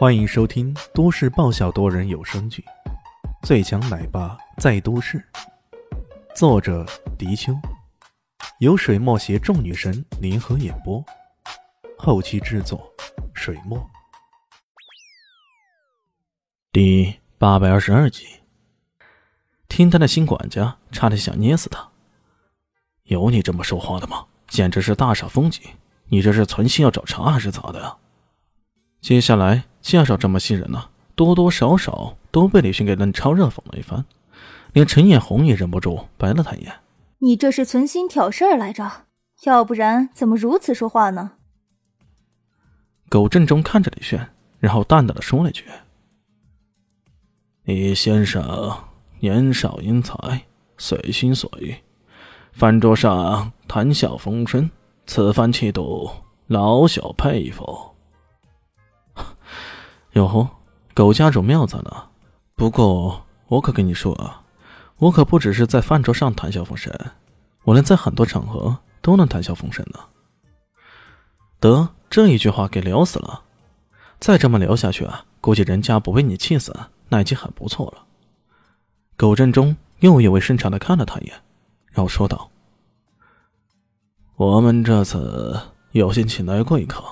欢迎收听都市爆笑多人有声剧《最强奶爸在都市》，作者：迪秋，由水墨携众女神联合演播，后期制作：水墨。第八百二十二集，听他的新管家差点想捏死他。有你这么说话的吗？简直是大煞风景！你这是存心要找茬还是咋的？接下来介绍这么些人呢，多多少少都被李迅给冷嘲热讽了一番，连陈艳红也忍不住白了他一眼：“你这是存心挑事儿来着？要不然怎么如此说话呢？”苟振中看着李炫，然后淡淡的说了句：“李先生年少英才，随心所欲，饭桌上谈笑风生，此番气度，老小佩服。”哟吼，狗家主妙在呢。不过我可跟你说啊，我可不只是在饭桌上谈笑风生，我连在很多场合都能谈笑风生呢。得这一句话给聊死了，再这么聊下去啊，估计人家不被你气死，那已经很不错了。狗振中又意味深长的看了他一眼，然后说道：“我们这次有幸请来贵客。”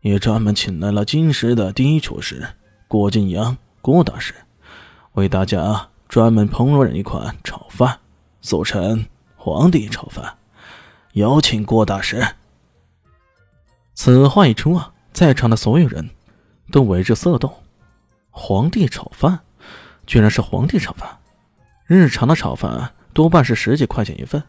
也专门请来了金石的第一厨师郭晋阳郭大师，为大家专门烹饪一款炒饭，俗称皇帝炒饭。有请郭大师。此话一出啊，在场的所有人都为之色动。皇帝炒饭，居然是皇帝炒饭。日常的炒饭多半是十几块钱一份，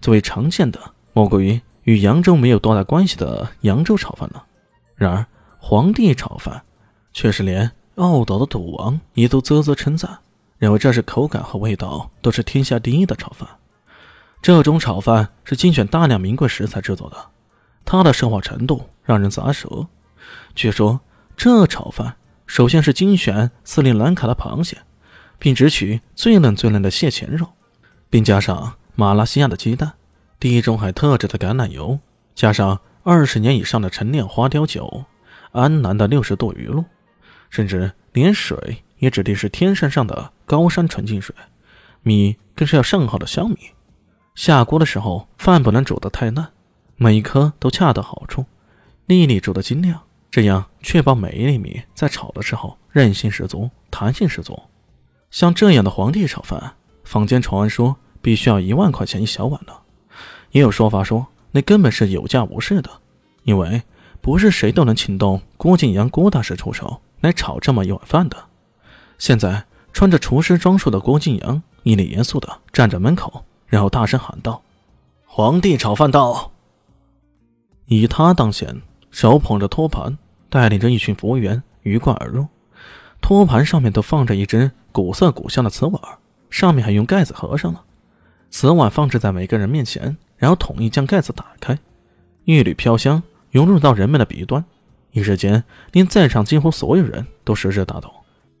最为常见的莫过于与扬州没有多大关系的扬州炒饭了。然而，皇帝炒饭却是连傲岛的赌王也都啧啧称赞，认为这是口感和味道都是天下第一的炒饭。这种炒饭是精选大量名贵食材制作的，它的奢华程度让人咂舌。据说这炒饭首先是精选斯里兰卡的螃蟹，并只取最嫩最嫩的蟹钳肉，并加上马来西亚的鸡蛋、地中海特制的橄榄油，加上。二十年以上的陈酿花雕酒，安南的六十度鱼露，甚至连水也指定是天山上的高山纯净水，米更是要上好的香米。下锅的时候，饭不能煮得太烂，每一颗都恰到好处，粒粒煮得精亮，这样确保每一粒米在炒的时候韧性十足、弹性十足。像这样的皇帝炒饭，坊间传说必须要一万块钱一小碗的，也有说法说。那根本是有价无市的，因为不是谁都能请动郭晋阳郭大师出手来炒这么一碗饭的。现在穿着厨师装束的郭晋阳一脸严肃的站在门口，然后大声喊道：“皇帝炒饭到！”以他当先，手捧着托盘，带领着一群服务员鱼贯而入。托盘上面都放着一只古色古香的瓷碗，上面还用盖子合上了。瓷碗放置在每个人面前。然后统一将盖子打开，一缕飘香涌入到人们的鼻端，一时间，连在场几乎所有人都食指大动，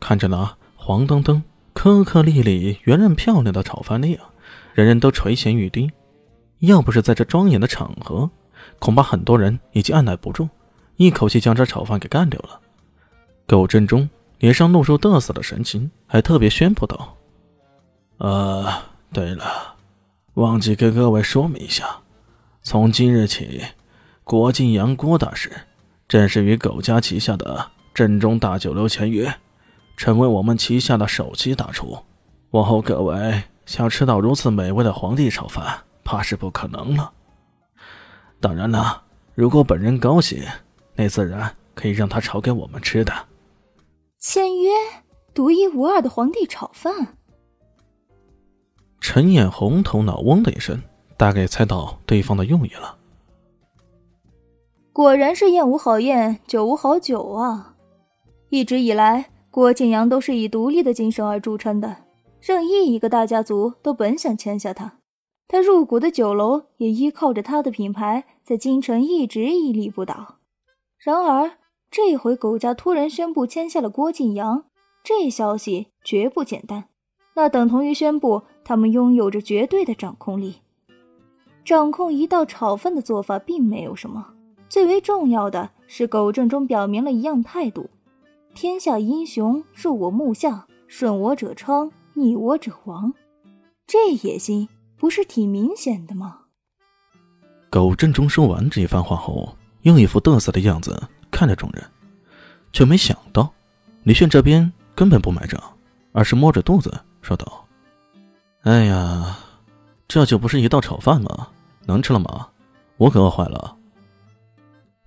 看着那黄澄澄、颗颗粒粒、圆润漂亮的炒饭粒啊，人人都垂涎欲滴。要不是在这庄严的场合，恐怕很多人已经按耐不住，一口气将这炒饭给干掉了。狗振中脸上露出得瑟的神情，还特别宣布道：“啊，对了。”忘记给各位说明一下，从今日起，国境阳郭大师正式与苟家旗下的正中大酒楼签约，成为我们旗下的首席大厨。往后各位想吃到如此美味的皇帝炒饭，怕是不可能了。当然了，如果本人高兴，那自然可以让他炒给我们吃的。签约，独一无二的皇帝炒饭。陈眼红头脑嗡的一声，大概猜到对方的用意了。果然是宴无好宴，酒无好酒啊！一直以来，郭晋阳都是以独立的精神而著称的，任意一个大家族都本想签下他。他入股的酒楼也依靠着他的品牌，在京城一直屹立不倒。然而，这回狗家突然宣布签下了郭晋阳，这消息绝不简单。那等同于宣布他们拥有着绝对的掌控力。掌控一道炒饭的做法并没有什么，最为重要的是狗正中表明了一样态度：天下英雄入我目下，顺我者昌，逆我者亡。这野心不是挺明显的吗？狗正中说完这一番话后，用一副得瑟的样子看着众人，却没想到李炫这边根本不买账，而是摸着肚子说道：“哎呀，这就不是一道炒饭吗？能吃了吗？我可饿坏了。”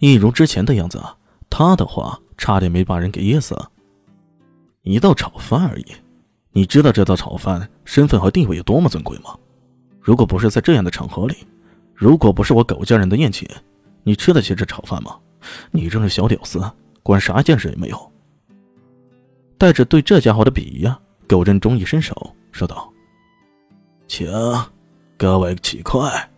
一如之前的样子，他的话差点没把人给噎死。一道炒饭而已，你知道这道炒饭身份和地位有多么尊贵吗？如果不是在这样的场合里，如果不是我苟家人的宴请，你吃得起这炒饭吗？你这种小屌丝，管啥见识也没有。带着对这家伙的鄙夷啊，狗振中一伸手说道：“请各位起筷。”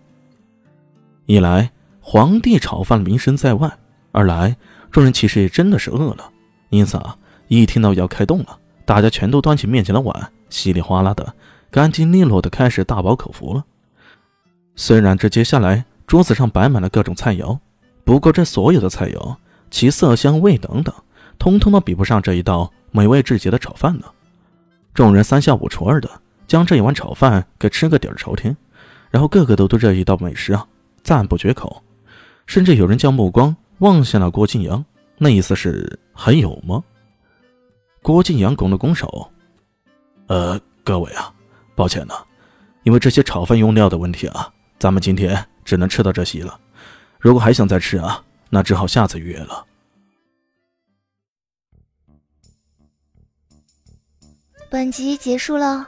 一来。皇帝炒饭名声在外，二来众人其实也真的是饿了，因此啊，一听到要开动了，大家全都端起面前的碗，稀里哗啦的，干净利落的开始大饱口福了。虽然这接下来桌子上摆满了各种菜肴，不过这所有的菜肴，其色香味等等，通通都比不上这一道美味至极的炒饭呢。众人三下五除二的将这一碗炒饭给吃个底儿朝天，然后个个都对这一道美食啊赞不绝口。甚至有人将目光望向了郭晋阳，那意思是还有吗？郭晋阳拱了拱手：“呃，各位啊，抱歉呐，因为这些炒饭用料的问题啊，咱们今天只能吃到这些了。如果还想再吃啊，那只好下次预约了。”本集结束了，